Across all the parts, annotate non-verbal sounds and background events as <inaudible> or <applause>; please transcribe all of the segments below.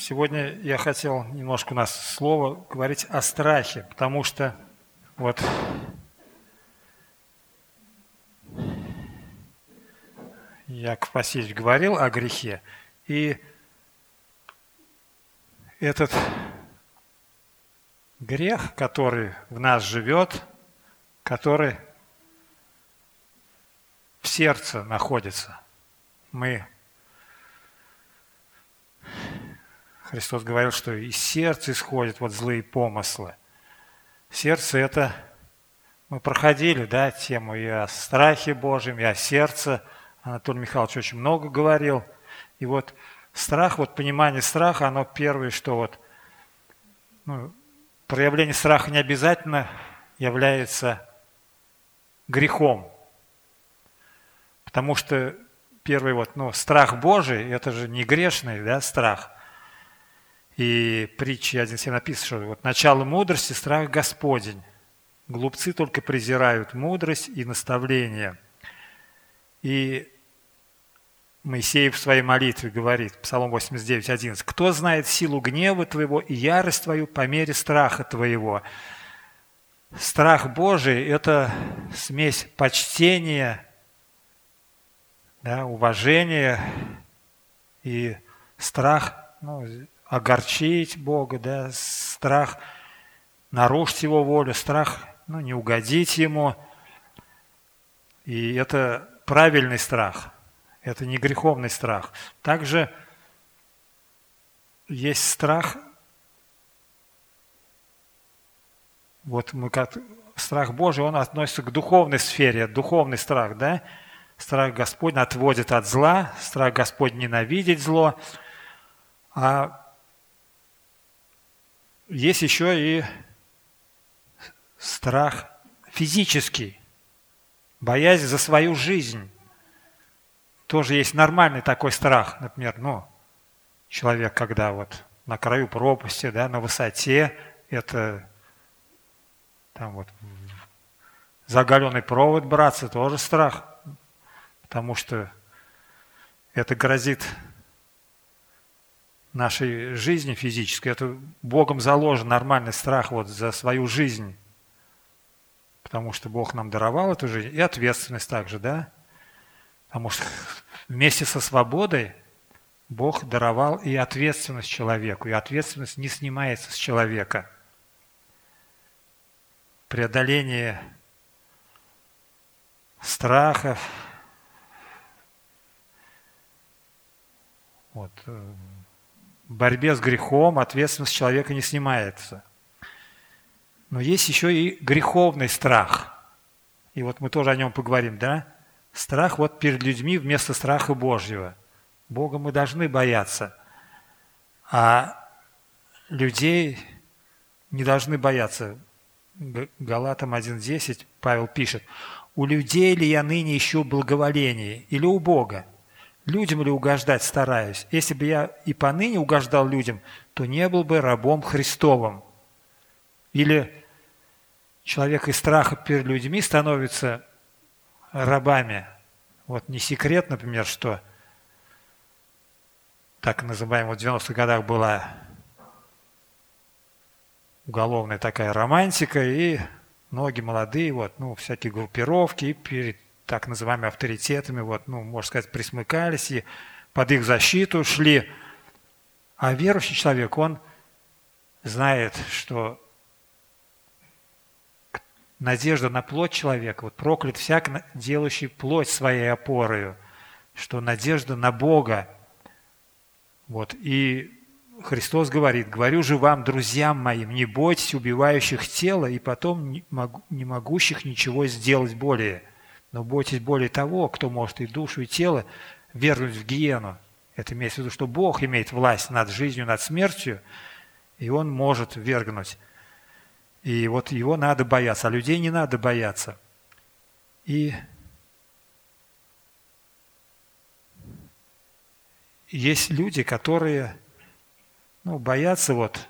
Сегодня я хотел немножко у нас слово говорить о страхе, потому что вот Яков Васильевич говорил о грехе, и этот грех, который в нас живет, который в сердце находится. Мы Христос говорил, что из сердца исходят вот злые помыслы. Сердце – это, мы проходили, да, тему и о страхе Божьем, и о сердце. Анатолий Михайлович очень много говорил. И вот страх, вот понимание страха, оно первое, что вот ну, проявление страха не обязательно является грехом. Потому что первый вот, ну, страх Божий, это же не грешный, да, страх – и притчи 1.7 написано, что вот начало мудрости – страх Господень. Глупцы только презирают мудрость и наставление. И Моисей в своей молитве говорит, Псалом 89, 11, «Кто знает силу гнева твоего и ярость твою по мере страха твоего?» Страх Божий – это смесь почтения, да, уважения и страх, ну, огорчить Бога, да, страх нарушить Его волю, страх ну, не угодить Ему. И это правильный страх, это не греховный страх. Также есть страх, вот мы как страх Божий, он относится к духовной сфере, духовный страх, да? Страх Господень отводит от зла, страх Господь ненавидеть зло, а есть еще и страх физический, боязнь за свою жизнь. Тоже есть нормальный такой страх. Например, ну, человек, когда вот на краю пропасти, да, на высоте, это там вот за провод браться, тоже страх, потому что это грозит нашей жизни физической. Это Богом заложен нормальный страх вот за свою жизнь. Потому что Бог нам даровал эту жизнь. И ответственность также, да? Потому что <laughs> вместе со свободой Бог даровал и ответственность человеку. И ответственность не снимается с человека. Преодоление страхов, вот, э, борьбе с грехом ответственность человека не снимается. Но есть еще и греховный страх. И вот мы тоже о нем поговорим, да? Страх вот перед людьми вместо страха Божьего. Бога мы должны бояться. А людей не должны бояться. Галатам 1.10 Павел пишет, «У людей ли я ныне ищу благоволение или у Бога? Людям ли угождать стараюсь? Если бы я и поныне угождал людям, то не был бы рабом Христовым. Или человек из страха перед людьми становится рабами. Вот не секрет, например, что так называемая в 90-х годах была уголовная такая романтика, и многие молодые, вот, ну, всякие группировки, и перед так называемыми авторитетами, вот, ну, можно сказать, присмыкались и под их защиту шли. А верующий человек, он знает, что надежда на плоть человека, вот проклят всяк, делающий плоть своей опорою, что надежда на Бога. Вот, и Христос говорит, говорю же вам, друзьям моим, не бойтесь убивающих тело и потом не, могущих ничего сделать более – но бойтесь более того, кто может и душу, и тело вернуть в гиену. Это имеется в виду, что Бог имеет власть над жизнью, над смертью, и Он может вергнуть. И вот его надо бояться, а людей не надо бояться. И есть люди, которые ну, боятся вот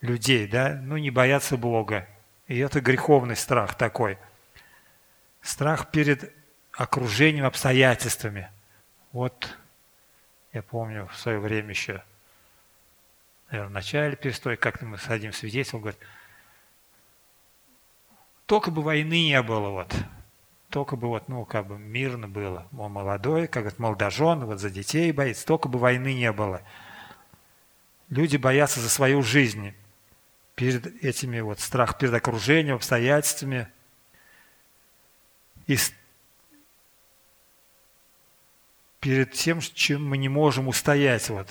людей, да, ну не боятся Бога. И это греховный страх такой – Страх перед окружением, обстоятельствами. Вот я помню в свое время еще наверное, в начале перестройки, как-то мы с одним свидетелем, говорит, только бы войны не было, вот, только бы вот, ну, как бы мирно было. Он молодой, как говорит, молодожен, вот за детей боится, только бы войны не было. Люди боятся за свою жизнь перед этими вот страх перед окружением, обстоятельствами. И перед тем, чем мы не можем устоять. Вот.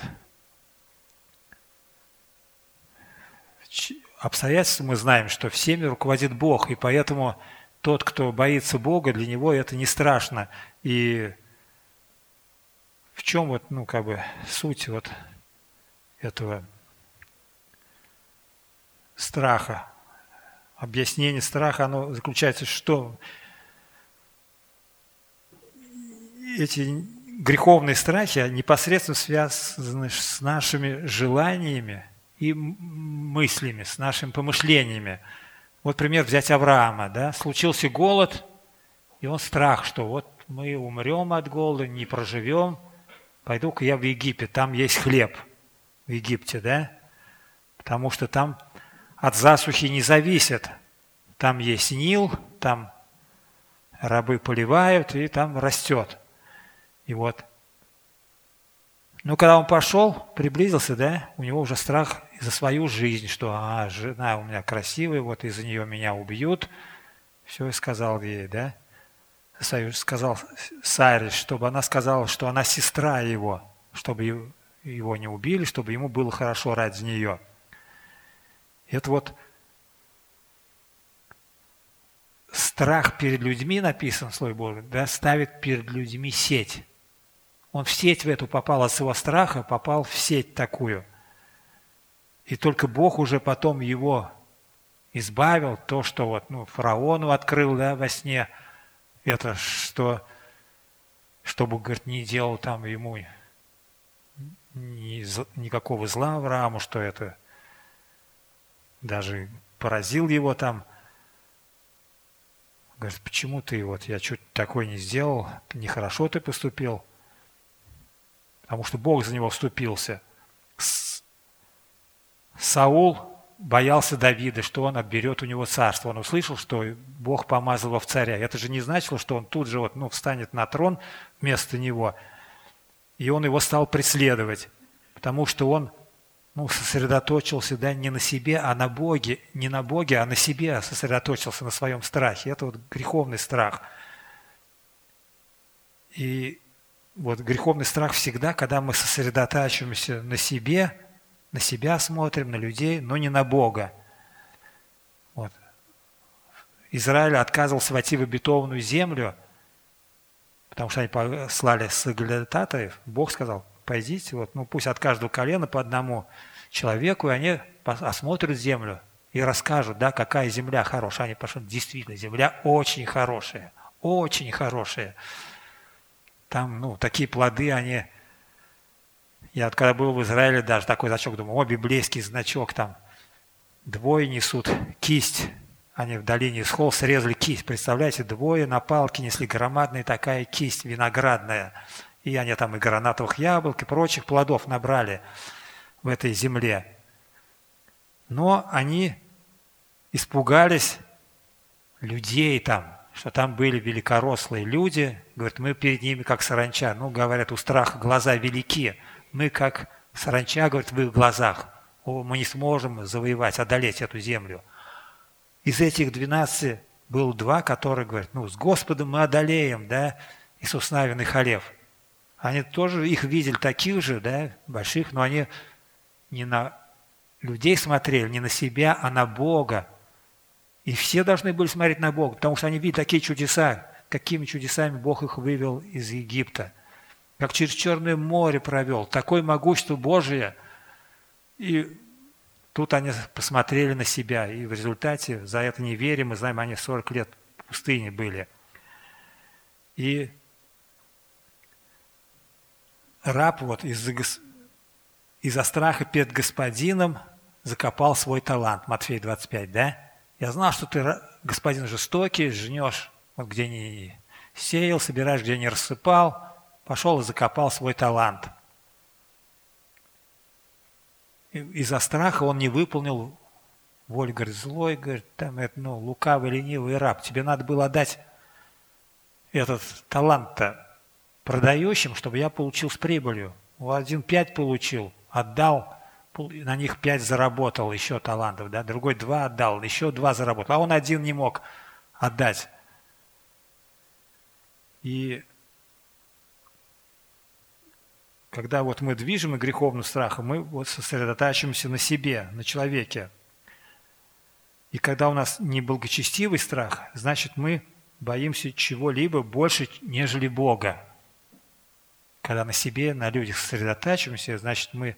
Обстоятельства мы знаем, что всеми руководит Бог, и поэтому тот, кто боится Бога, для него это не страшно. И в чем вот, ну, как бы суть вот этого страха? Объяснение страха, оно заключается, что эти греховные страхи непосредственно связаны с нашими желаниями и мыслями, с нашими помышлениями. Вот пример взять Авраама. Да? Случился голод, и он страх, что вот мы умрем от голода, не проживем. Пойду-ка я в Египет, там есть хлеб в Египте, да? Потому что там от засухи не зависит. Там есть Нил, там рабы поливают, и там растет. И вот. Ну, когда он пошел, приблизился, да, у него уже страх за свою жизнь, что а, жена у меня красивая, вот из-за нее меня убьют. Все, и сказал ей, да, сказал Сайрис, чтобы она сказала, что она сестра его, чтобы его не убили, чтобы ему было хорошо ради нее. Это вот страх перед людьми написан в Слове Божьем, да, ставит перед людьми сеть. Он в сеть в эту попал от своего страха, попал в сеть такую. И только Бог уже потом его избавил, то, что вот, ну, фараону открыл да, во сне, это что, чтобы, говорит, не делал там ему ни, никакого зла Аврааму, что это даже поразил его там. Говорит, почему ты вот, я что-то такое не сделал, нехорошо ты поступил потому что Бог за него вступился. Саул боялся Давида, что он отберет у него царство. Он услышал, что Бог помазал его в царя. Это же не значило, что он тут же вот, ну, встанет на трон вместо него. И он его стал преследовать, потому что он ну, сосредоточился да, не на себе, а на Боге, не на Боге, а на себе сосредоточился на своем страхе. Это вот греховный страх. И вот греховный страх всегда, когда мы сосредотачиваемся на себе, на себя смотрим, на людей, но не на Бога. Вот. Израиль отказывался войти в обетованную землю, потому что они послали соглядатаев. Бог сказал, пойдите, вот, ну пусть от каждого колена по одному человеку, и они осмотрят землю и расскажут, да, какая земля хорошая. Они пошли, действительно, земля очень хорошая, очень хорошая. Там, ну, такие плоды, они... Я когда был в Израиле, даже такой значок, думаю, о, библейский значок там. Двое несут кисть. Они в долине Схол срезали кисть. Представляете, двое на палке несли громадная такая кисть виноградная. И они там и гранатовых яблок, и прочих плодов набрали в этой земле. Но они испугались людей там, что там были великорослые люди, говорят, мы перед ними как саранча. Ну, говорят, у страха глаза велики. Мы как саранча, говорят, в их глазах. О, мы не сможем завоевать, одолеть эту землю. Из этих двенадцати было два, которые говорят, ну, с Господом мы одолеем, да, Иисус Навин и Халев. Они тоже их видели таких же, да, больших, но они не на людей смотрели, не на себя, а на Бога, и все должны были смотреть на Бога, потому что они видят такие чудеса, какими чудесами Бог их вывел из Египта. Как через Черное море провел. Такое могущество Божие. И тут они посмотрели на себя. И в результате за это не верим. Мы знаем, они 40 лет в пустыне были. И раб вот из-за из страха перед господином закопал свой талант. Матфей 25, да? Я знал, что ты, господин жестокий, жнешь, вот где не сеял, собираешь, где не рассыпал, пошел и закопал свой талант. из-за страха он не выполнил волю, говорит, злой, говорит, там, это, ну, лукавый, ленивый раб. Тебе надо было отдать этот талант-то продающим, чтобы я получил с прибылью. Один пять получил, отдал, на них пять заработал еще талантов, да, другой два отдал, еще два заработал, а он один не мог отдать. И когда вот мы движем и греховным страхом, мы вот сосредотачиваемся на себе, на человеке. И когда у нас неблагочестивый страх, значит мы боимся чего-либо больше, нежели Бога. Когда на себе, на людях сосредотачиваемся, значит мы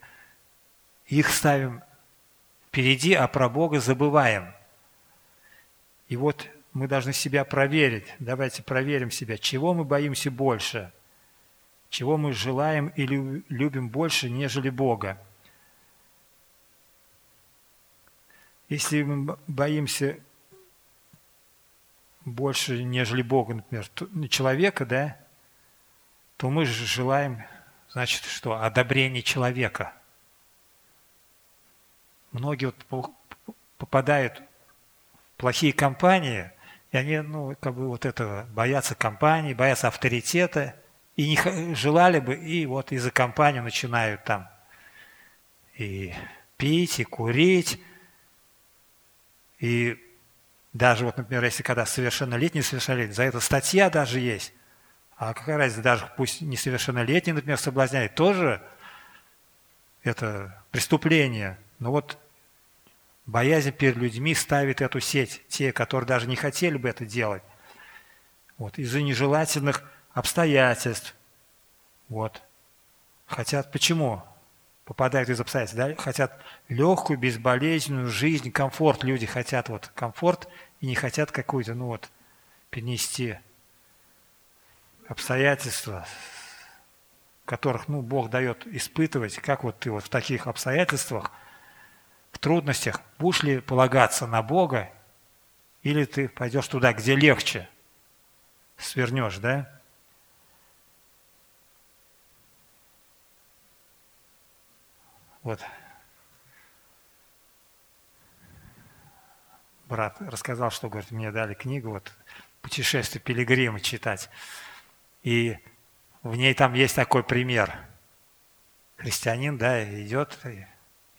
их ставим впереди, а про Бога забываем. И вот мы должны себя проверить. Давайте проверим себя, чего мы боимся больше – чего мы желаем или любим больше, нежели Бога. Если мы боимся больше, нежели Бога, например, человека, да, то мы же желаем, значит, что? Одобрение человека. Многие вот попадают в плохие компании, и они, ну, как бы вот этого, боятся компании, боятся авторитета – и не желали бы, и вот из-за компании начинают там и пить, и курить, и даже вот, например, если когда совершеннолетний, совершеннолетний, за это статья даже есть. А какая разница, даже пусть несовершеннолетний, например, соблазняет, тоже это преступление. Но вот боязнь перед людьми ставит эту сеть, те, которые даже не хотели бы это делать. Вот, из-за нежелательных обстоятельств. Вот. Хотят, почему? Попадают из обстоятельств, да? Хотят легкую, безболезненную жизнь, комфорт. Люди хотят вот комфорт и не хотят какую-то, ну вот, перенести обстоятельства, которых, ну, Бог дает испытывать, как вот ты вот в таких обстоятельствах, трудностях, будешь ли полагаться на Бога, или ты пойдешь туда, где легче, свернешь, да? Вот. Брат рассказал, что, говорит, мне дали книгу, вот, «Путешествие пилигрима» читать. И в ней там есть такой пример. Христианин, да, идет, идут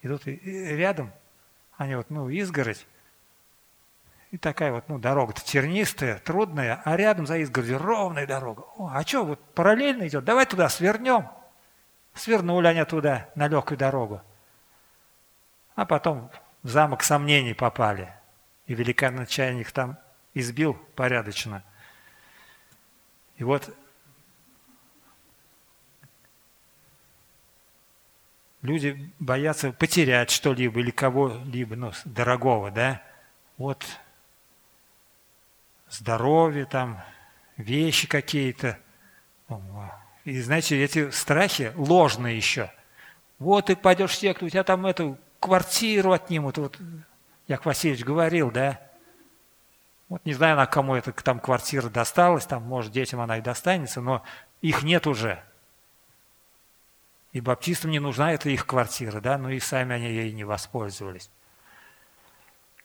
и рядом, они вот, ну, изгородь, и такая вот, ну, дорога-то тернистая, трудная, а рядом за изгородью ровная дорога. О, а что, вот параллельно идет, давай туда свернем. Свернули они туда, на легкую дорогу. А потом в замок сомнений попали. И великан начальник там избил порядочно. И вот люди боятся потерять что-либо или кого-либо, ну, дорогого, да? Вот здоровье там, вещи какие-то. И знаете, эти страхи ложные еще. Вот ты пойдешь в секту, у тебя там эту квартиру отнимут. Вот Яков Васильевич говорил, да? Вот не знаю, на кому это там квартира досталась, там, может, детям она и достанется, но их нет уже. И баптистам не нужна эта их квартира, да, но и сами они ей не воспользовались.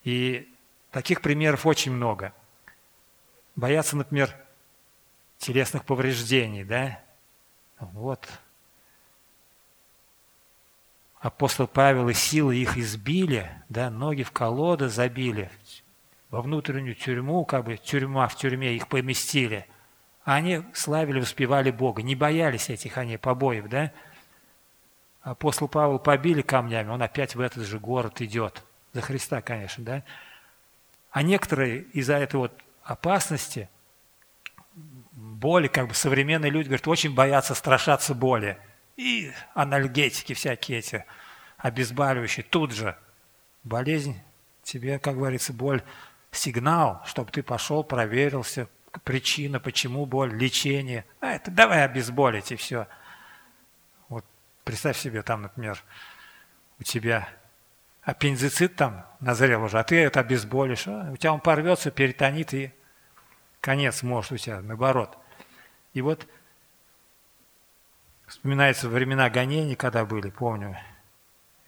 И таких примеров очень много. Боятся, например, телесных повреждений, да, вот. Апостол Павел и силы их избили, да, ноги в колоды забили, во внутреннюю тюрьму, как бы тюрьма в тюрьме их поместили. А они славили, воспевали Бога, не боялись этих они побоев, да. Апостол Павел побили камнями, он опять в этот же город идет. За Христа, конечно, да. А некоторые из-за этой вот опасности – боли, как бы современные люди, говорят, очень боятся, страшаться боли. И анальгетики всякие эти, обезболивающие, тут же. Болезнь, тебе, как говорится, боль, сигнал, чтобы ты пошел, проверился, причина, почему боль, лечение. А это давай обезболить и все. Представь себе там, например, у тебя аппендицит там назрел уже, а ты это обезболишь, а у тебя он порвется, перитонит и конец может у тебя, наоборот. И вот вспоминается времена гонений, когда были, помню,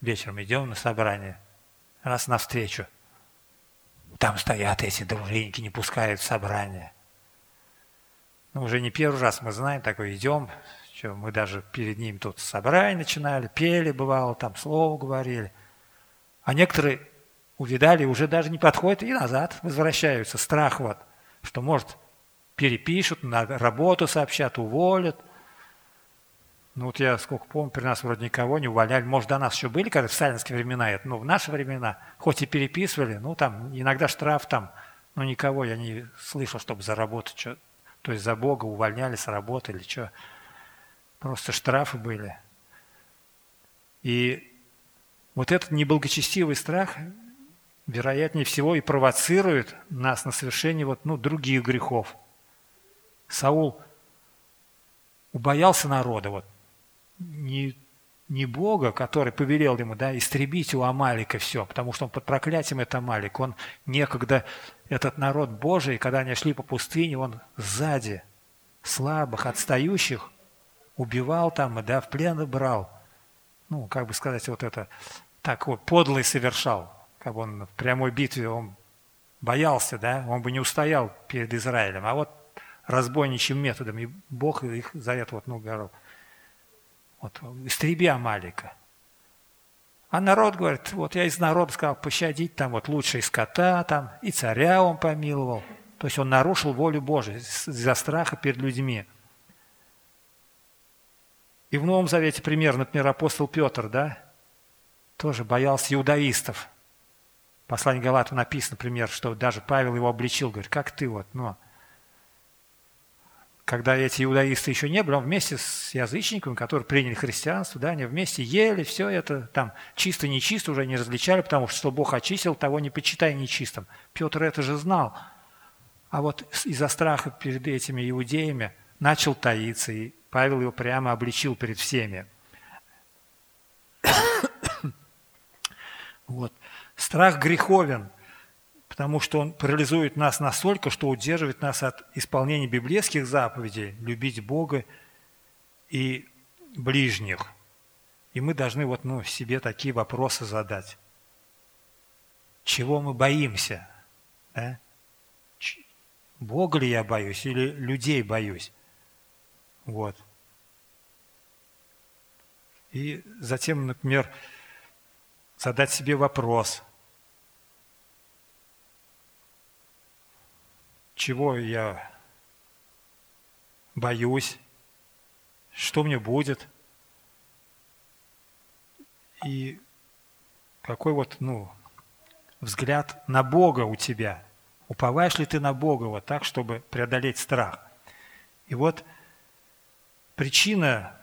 вечером идем на собрание, раз навстречу. Там стоят эти дружинники, не пускают в собрание. Ну, уже не первый раз мы знаем, такой идем, что мы даже перед ним тут собрание начинали, пели, бывало, там слово говорили. А некоторые увидали, уже даже не подходят и назад возвращаются. Страх вот, что, может, перепишут, на работу сообщат, уволят. Ну вот я сколько помню, при нас вроде никого не увольняли. Может, до нас еще были, когда в сталинские времена, это, ну, в наши времена, хоть и переписывали, ну, там, иногда штраф там, но никого я не слышал, чтобы заработать что то есть за Бога увольняли с работы или что. Просто штрафы были. И вот этот неблагочестивый страх, вероятнее всего, и провоцирует нас на совершение вот, ну, других грехов. Саул убоялся народа, вот, не, не Бога, который повелел ему, да, истребить у Амалика все, потому что он под проклятием это Амалик. Он некогда, этот народ Божий, когда они шли по пустыне, он сзади слабых, отстающих убивал там, да, в плен брал. Ну, как бы сказать, вот это такой подлый совершал. Как бы он в прямой битве, он боялся, да, он бы не устоял перед Израилем. А вот разбойничьим методом, и Бог их за это вот, ну, говорил, вот, истреби Амалика. А народ говорит, вот я из народа сказал пощадить там вот лучше скота там, и царя он помиловал. То есть он нарушил волю Божию из-за страха перед людьми. И в Новом Завете пример, например, апостол Петр, да, тоже боялся иудаистов. В послании Галату написано, например, что даже Павел его обличил, говорит, как ты вот, ну, когда эти иудаисты еще не были, он вместе с язычниками, которые приняли христианство, да, они вместе ели, все это там чисто, нечисто уже не различали, потому что что Бог очистил, того не почитай нечистым. Петр это же знал. А вот из-за страха перед этими иудеями начал таиться, и Павел его прямо обличил перед всеми. <coughs> Вот. Страх греховен, потому что он парализует нас настолько, что удерживает нас от исполнения библейских заповедей, любить Бога и ближних. И мы должны вот, ну, себе такие вопросы задать. Чего мы боимся? Да? Бога ли я боюсь или людей боюсь? Вот. И затем, например, задать себе вопрос, чего я боюсь, что мне будет, и какой вот, ну, взгляд на Бога у тебя. Уповаешь ли ты на Бога вот так, чтобы преодолеть страх? И вот причина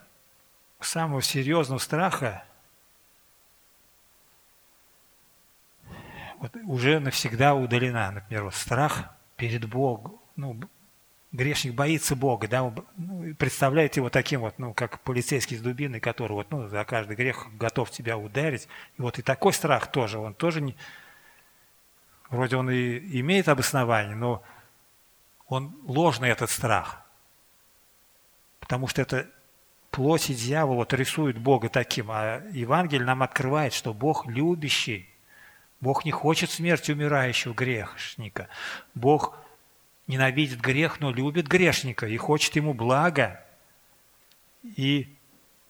самого серьезного страха вот уже навсегда удалена. Например, вот страх перед Богом. Ну, грешник боится Бога, да, ну, представляет его таким вот, ну, как полицейский с дубиной, который вот, ну, за каждый грех готов тебя ударить. И вот и такой страх тоже, он тоже не... Вроде он и имеет обоснование, но он ложный этот страх. Потому что это плоть и дьявол вот рисует Бога таким, а Евангелие нам открывает, что Бог любящий. Бог не хочет смерти умирающего грешника. Бог ненавидит грех, но любит грешника и хочет ему блага. И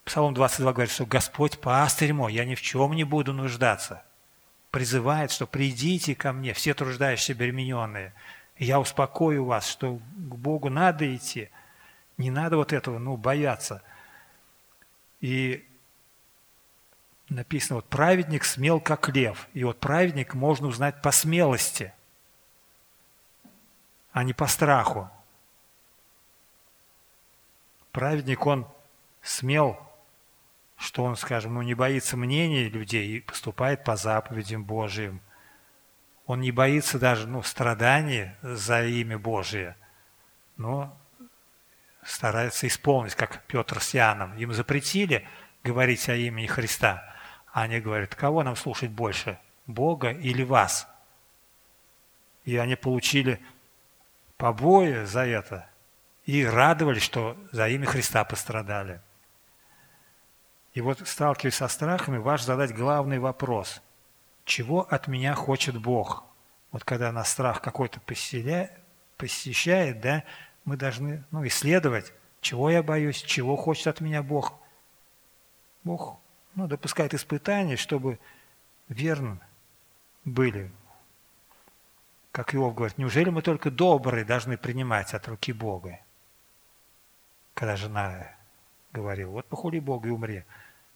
Псалом 22 говорит, что Господь пастырь мой, я ни в чем не буду нуждаться. Призывает, что придите ко мне, все труждающиеся обремененные. Я успокою вас, что к Богу надо идти – не надо вот этого, ну, бояться. И написано, вот праведник смел, как лев. И вот праведник можно узнать по смелости, а не по страху. Праведник, он смел, что он, скажем, ну, не боится мнений людей и поступает по заповедям Божьим. Он не боится даже ну, страданий за имя Божие, но стараются исполнить, как Петр с Иоанном. Им запретили говорить о имени Христа. А они говорят, кого нам слушать больше, Бога или вас? И они получили побои за это и радовались, что за имя Христа пострадали. И вот, сталкиваясь со страхами, ваш задать главный вопрос. Чего от меня хочет Бог? Вот когда нас страх какой-то посещает, да, мы должны ну, исследовать, чего я боюсь, чего хочет от меня Бог. Бог ну, допускает испытания, чтобы верно были. Как Иов говорит, неужели мы только добрые должны принимать от руки Бога? Когда жена говорила, вот похули Бога и умри.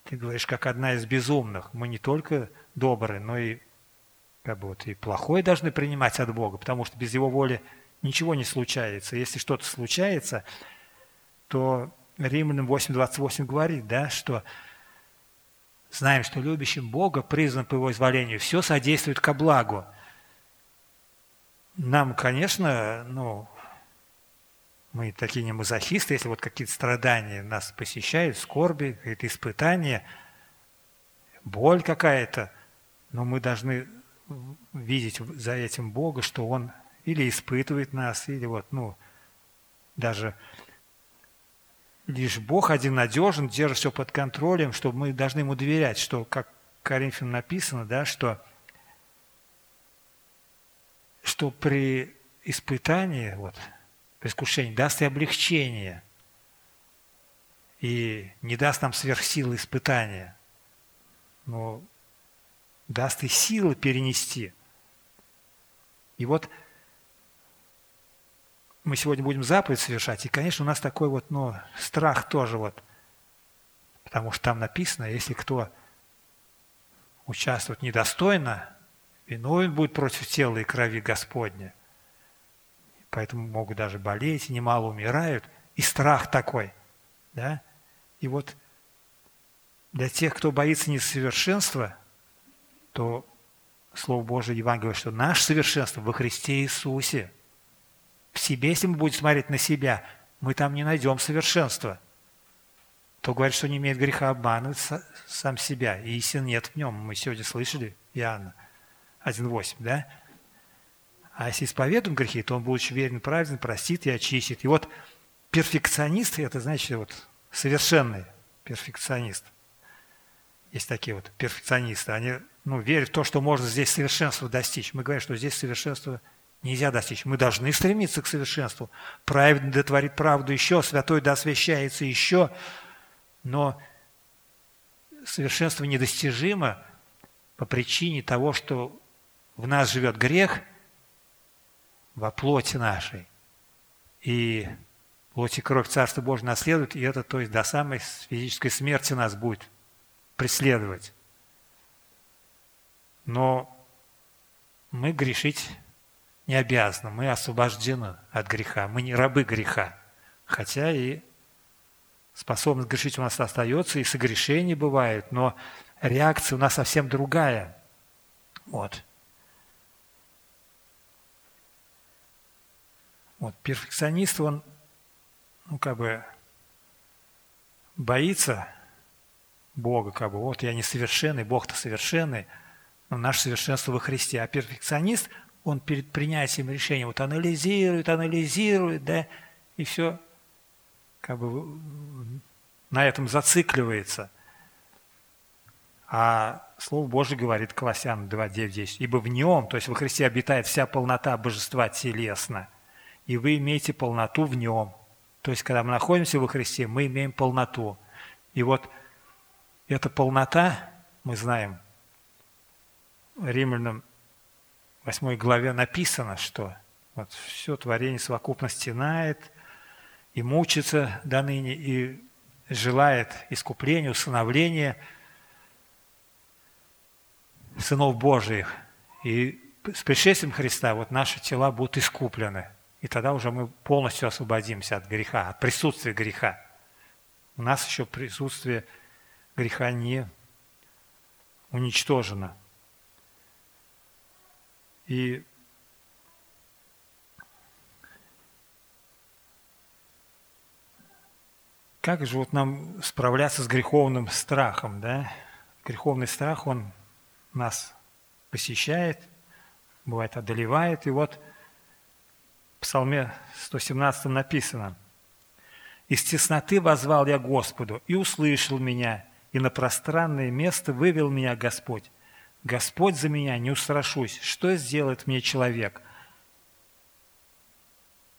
Ты говоришь, как одна из безумных. Мы не только добрые, но и как бы вот и плохое должны принимать от Бога, потому что без Его воли ничего не случается. Если что-то случается, то Римлянам 8.28 говорит, да, что знаем, что любящим Бога, призван по Его изволению, все содействует ко благу. Нам, конечно, ну, мы такие не мазохисты, если вот какие-то страдания нас посещают, скорби, какие-то испытания, боль какая-то, но мы должны видеть за этим Бога, что Он или испытывает нас, или вот, ну, даже лишь Бог один надежен, держит все под контролем, что мы должны Ему доверять, что, как Коринфянам написано, да, что, что при испытании, вот, при искушении, даст и облегчение, и не даст нам сверхсилы испытания, но даст и силы перенести. И вот мы сегодня будем заповедь совершать, и, конечно, у нас такой вот, ну, страх тоже вот, потому что там написано, если кто участвует недостойно, виновен будет против тела и крови Господня. Поэтому могут даже болеть, немало умирают. И страх такой. Да? И вот для тех, кто боится несовершенства, то Слово Божие Евангелие что наше совершенство во Христе Иисусе. В себе, если мы будем смотреть на себя, мы там не найдем совершенства. То говорит, что не имеет греха обманывать сам себя, и истин нет в нем. Мы сегодня слышали Иоанна 1.8, да? А если исповедуем грехи, то он, будучи верен праведен, простит и очистит. И вот перфекционист – это значит вот совершенный перфекционист. Есть такие вот перфекционисты. Они ну, верят в то, что можно здесь совершенства достичь. Мы говорим, что здесь совершенства нельзя достичь. Мы должны стремиться к совершенству. Праведный дотворит правду еще, святой да освящается еще. Но совершенство недостижимо по причине того, что в нас живет грех – во плоти нашей. И плоть и кровь Царства Божьего наследуют, и это, то есть, до самой физической смерти нас будет преследовать. Но мы грешить не обязаны, мы освобождены от греха, мы не рабы греха. Хотя и способность грешить у нас остается, и согрешения бывают, но реакция у нас совсем другая. Вот. Вот, перфекционист, он, ну, как бы, боится Бога, как бы, вот я несовершенный, Бог-то совершенный, но наше совершенство во Христе. А перфекционист, он перед принятием решения вот анализирует, анализирует, да, и все как бы на этом зацикливается. А Слово Божье говорит Колоссянам 2, 9, 10. «Ибо в нем, то есть во Христе обитает вся полнота божества телесно, и вы имеете полноту в нем. То есть, когда мы находимся во Христе, мы имеем полноту. И вот эта полнота, мы знаем, Римлянам 8 главе написано, что вот все творение совокупно стенает и мучится до ныне, и желает искупления, усыновления сынов Божиих. И с пришествием Христа вот наши тела будут искуплены – и тогда уже мы полностью освободимся от греха, от присутствия греха. У нас еще присутствие греха не уничтожено. И как же вот нам справляться с греховным страхом, да? Греховный страх, он нас посещает, бывает одолевает, и вот – Псалме 117 написано. «Из тесноты возвал я Господу, и услышал меня, и на пространное место вывел меня Господь. Господь за меня, не устрашусь. Что сделает мне человек?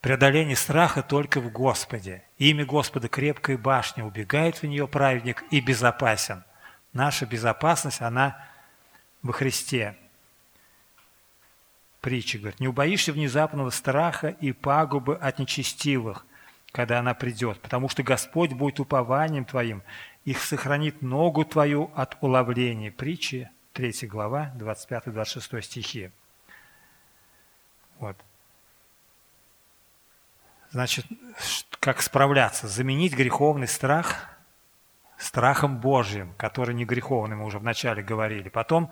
Преодоление страха только в Господе. Имя Господа крепкая башня, убегает в нее праведник и безопасен. Наша безопасность, она во Христе. Притча говорит, не убоишься внезапного страха и пагубы от нечестивых, когда она придет, потому что Господь будет упованием твоим, их сохранит ногу твою от уловления. Притчи, 3 глава, 25-26 стихи. Вот. Значит, как справляться? Заменить греховный страх страхом Божьим, который не греховный, мы уже вначале говорили. Потом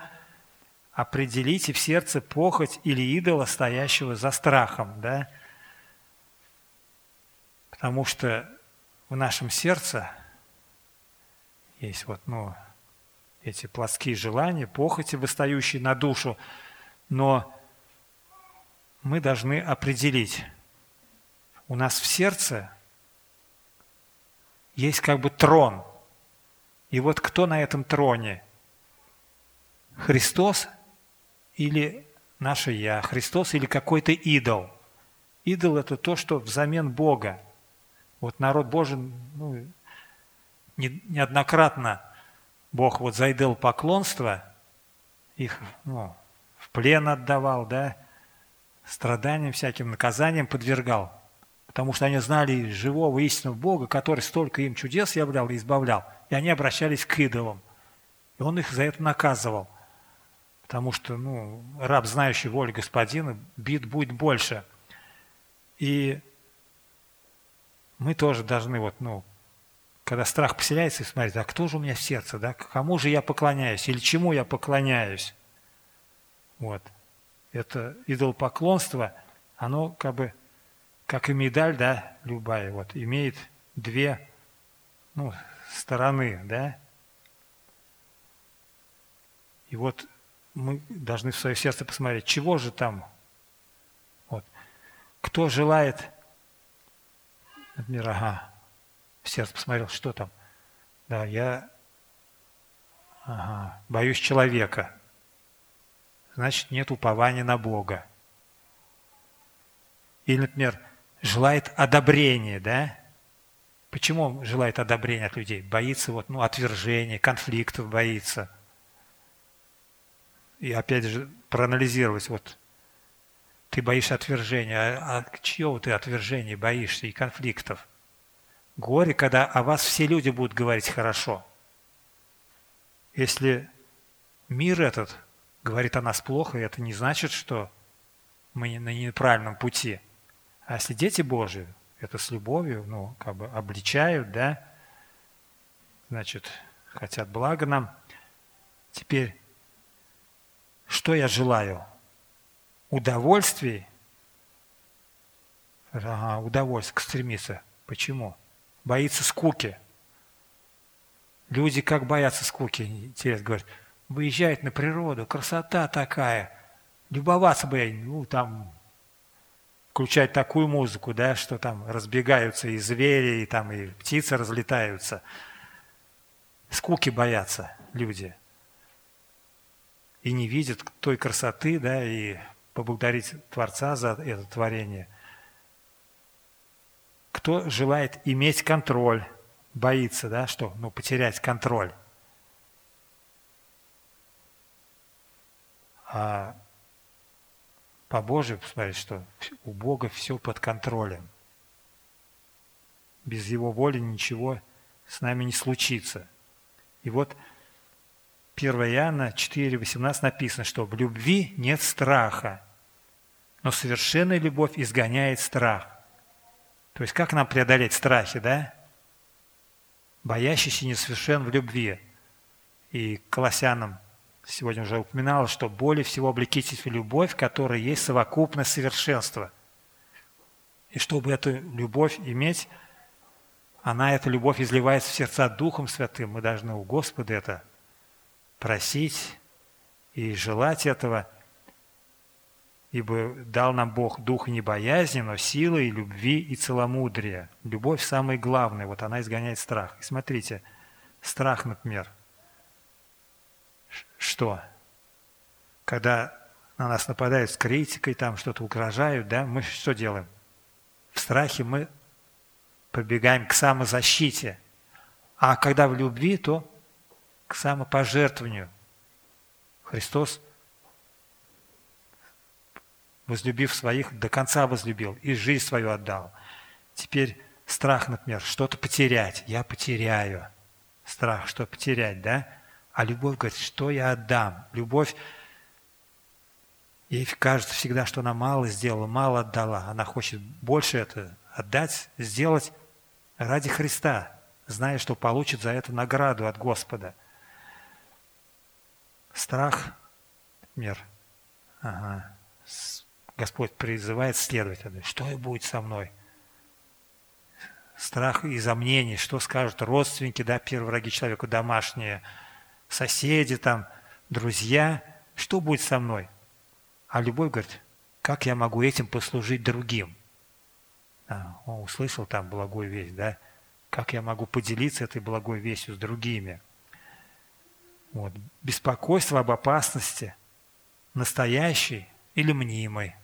определите в сердце похоть или идола, стоящего за страхом, да? Потому что в нашем сердце есть вот, ну, эти плотские желания, похоти, восстающие на душу, но мы должны определить, у нас в сердце есть как бы трон. И вот кто на этом троне? Христос или наше «я», Христос или какой-то идол. Идол – это то, что взамен Бога. Вот народ Божий ну, неоднократно Бог вот за поклонство их ну, в плен отдавал, да, страданиям всяким, наказаниям подвергал, потому что они знали живого истинного Бога, который столько им чудес являл и избавлял, и они обращались к идолам. И он их за это наказывал – потому что ну, раб, знающий волю господина, бит будет больше. И мы тоже должны, вот, ну, когда страх поселяется, смотреть, а кто же у меня в сердце, да, кому же я поклоняюсь или чему я поклоняюсь. Вот. Это идолопоклонство, оно как бы, как и медаль, да, любая, вот, имеет две ну, стороны, да. И вот мы должны в свое сердце посмотреть, чего же там. Вот. Кто желает, например, ага, в сердце посмотрел, что там. Да, я ага, боюсь человека. Значит, нет упования на Бога. Или, например, желает одобрения, да? Почему он желает одобрения от людей? Боится вот, ну, отвержения, конфликтов боится – и опять же проанализировать, вот ты боишься отвержения, а, а чьего ты отвержения боишься и конфликтов? Горе, когда о вас все люди будут говорить хорошо. Если мир этот говорит о нас плохо, это не значит, что мы на неправильном пути. А если дети Божии, это с любовью, ну, как бы обличают, да, значит, хотят блага нам. Теперь что я желаю? Удовольствий? Ага, удовольствие, стремиться. Почему? Боится скуки. Люди как боятся скуки, интересно говорят, выезжают на природу, красота такая, любоваться бы, ну там, включать такую музыку, да, что там разбегаются и звери, и там и птицы разлетаются. Скуки боятся люди и не видит той красоты, да, и поблагодарить Творца за это творение. Кто желает иметь контроль, боится, да, что, ну, потерять контроль. А по Божию посмотреть, что у Бога все под контролем. Без Его воли ничего с нами не случится. И вот 1 Иоанна 4,18 написано, что в любви нет страха, но совершенная любовь изгоняет страх. То есть как нам преодолеть страхи, да? Боящийся несовершен в любви. И Колоссянам сегодня уже упоминала, что более всего облекитесь в любовь, которая есть совокупность совершенства. И чтобы эту любовь иметь, она, эта любовь, изливается в сердца Духом Святым. Мы должны у Господа это просить и желать этого, ибо дал нам Бог дух не боязни, но силы и любви и целомудрия. Любовь самая главная, вот она изгоняет страх. И смотрите, Страх, например. Что? Когда на нас нападают с критикой, там что-то угрожают, да, мы что делаем? В страхе мы побегаем к самозащите. А когда в любви, то к самопожертвованию. Христос, возлюбив своих, до конца возлюбил и жизнь свою отдал. Теперь страх, например, что-то потерять. Я потеряю. Страх, что потерять, да? А любовь говорит, что я отдам? Любовь, ей кажется всегда, что она мало сделала, мало отдала. Она хочет больше это отдать, сделать ради Христа, зная, что получит за это награду от Господа. Страх, например, ага, Господь призывает следовать. Что и будет со мной? Страх из-за мнений, что скажут родственники, да, первые враги человеку, домашние, соседи, там, друзья. Что будет со мной? А любовь говорит, как я могу этим послужить другим? А, он услышал там благую весть, да? Как я могу поделиться этой благой вестью с другими? Вот. Беспокойство об опасности, настоящей или мнимой.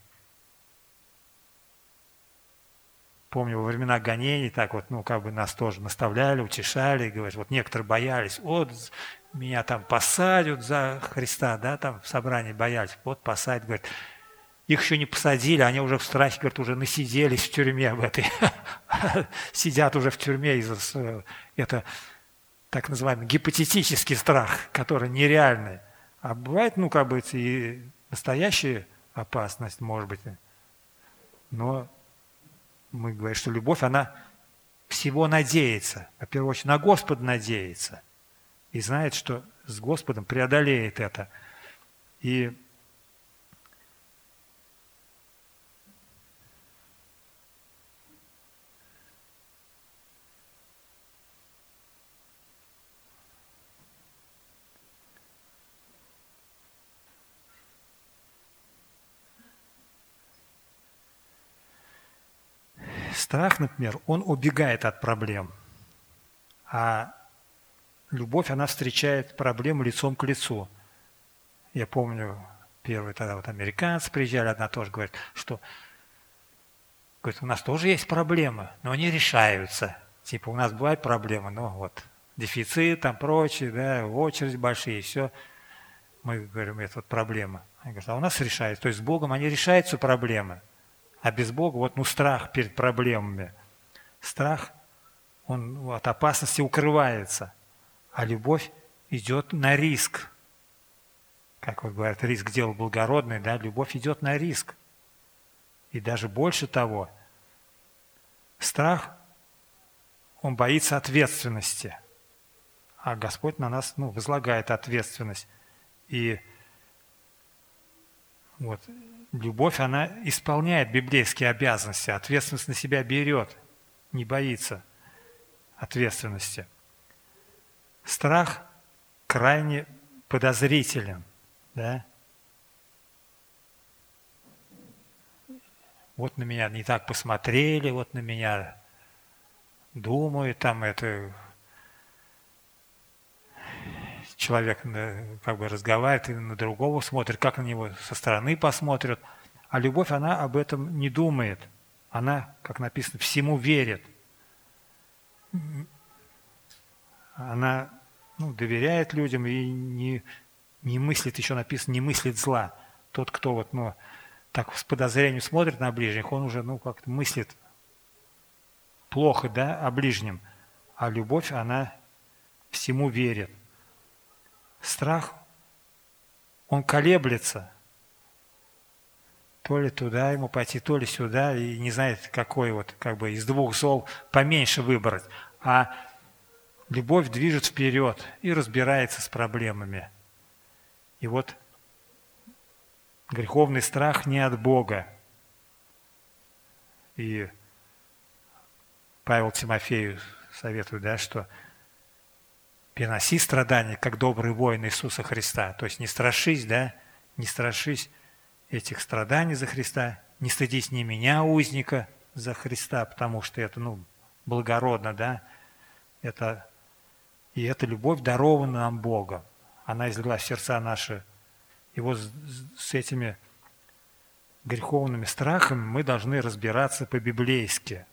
Помню, во времена гонений так вот, ну, как бы нас тоже наставляли, утешали, говорят, вот некоторые боялись, вот меня там посадят за Христа, да, там в собрании боялись, вот посадят, говорят, их еще не посадили, они уже в страхе, говорят, уже насиделись в тюрьме в этой. <laughs> Сидят уже в тюрьме из-за... Это так называемый гипотетический страх, который нереальный. А бывает, ну, как бы, и настоящая опасность, может быть. Но мы говорим, что любовь, она всего надеется. Во первую очередь, на Господа надеется. И знает, что с Господом преодолеет это. И Страх, например, он убегает от проблем, а любовь, она встречает проблему лицом к лицу. Я помню, первые тогда вот американцы приезжали, одна тоже говорит, что говорит, у нас тоже есть проблемы, но они решаются. Типа у нас бывают проблемы, но вот дефицит, там прочее, да, очередь большие, все. Мы говорим, это вот проблема. Они говорят, а у нас решается. То есть с Богом они решаются проблемы. А без Бога, вот, ну, страх перед проблемами. Страх, он от опасности укрывается. А любовь идет на риск. Как вот говорят, риск дел благородный, да, любовь идет на риск. И даже больше того, страх, он боится ответственности. А Господь на нас ну, возлагает ответственность. И вот Любовь, она исполняет библейские обязанности, ответственность на себя берет, не боится ответственности. Страх крайне подозрителен. Да? Вот на меня не так посмотрели, вот на меня думают, там это человек э, как бы разговаривает и на другого смотрит, как на него со стороны посмотрят. А любовь, она об этом не думает. Она, как написано, всему верит. Она ну, доверяет людям и не, не мыслит, еще написано, не мыслит зла. Тот, кто вот, ну, так с подозрением смотрит на ближних, он уже, ну, как-то мыслит плохо, да, о ближнем. А любовь, она всему верит страх, он колеблется. То ли туда ему пойти, то ли сюда, и не знает, какой вот, как бы из двух зол поменьше выбрать. А любовь движет вперед и разбирается с проблемами. И вот греховный страх не от Бога. И Павел Тимофею советует, да, что переноси страдания, как добрый воин Иисуса Христа. То есть не страшись, да, не страшись этих страданий за Христа, не стыдись не меня, узника, за Христа, потому что это, ну, благородно, да, это И эта любовь дарована нам Богом. Она излила сердца наши. И вот с этими греховными страхами мы должны разбираться по-библейски.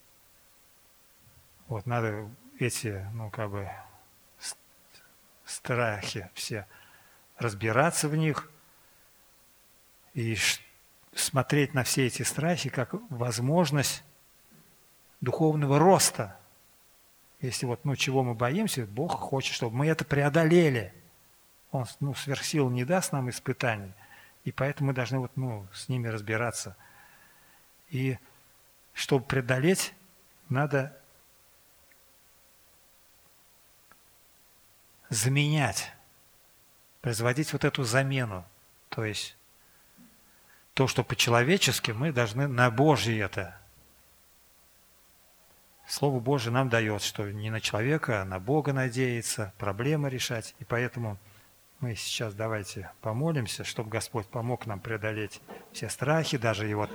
Вот надо эти, ну, как бы, страхи все разбираться в них и смотреть на все эти страхи как возможность духовного роста. Если вот, ну, чего мы боимся, Бог хочет, чтобы мы это преодолели. Он, ну, сверхсил не даст нам испытаний, и поэтому мы должны вот, ну, с ними разбираться. И чтобы преодолеть, надо заменять, производить вот эту замену. То есть то, что по-человечески, мы должны на Божье это. Слово Божье нам дает, что не на человека, а на Бога надеяться, проблемы решать. И поэтому мы сейчас давайте помолимся, чтобы Господь помог нам преодолеть все страхи, даже и вот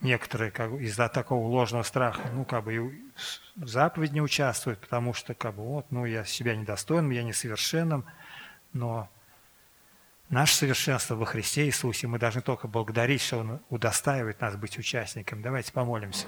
некоторые как, из-за такого ложного страха, ну, как бы и в заповедь не участвуют, потому что, как бы, вот, ну, я себя недостойным, я несовершенным, но наше совершенство во Христе Иисусе мы должны только благодарить, что Он удостаивает нас быть участником. Давайте помолимся.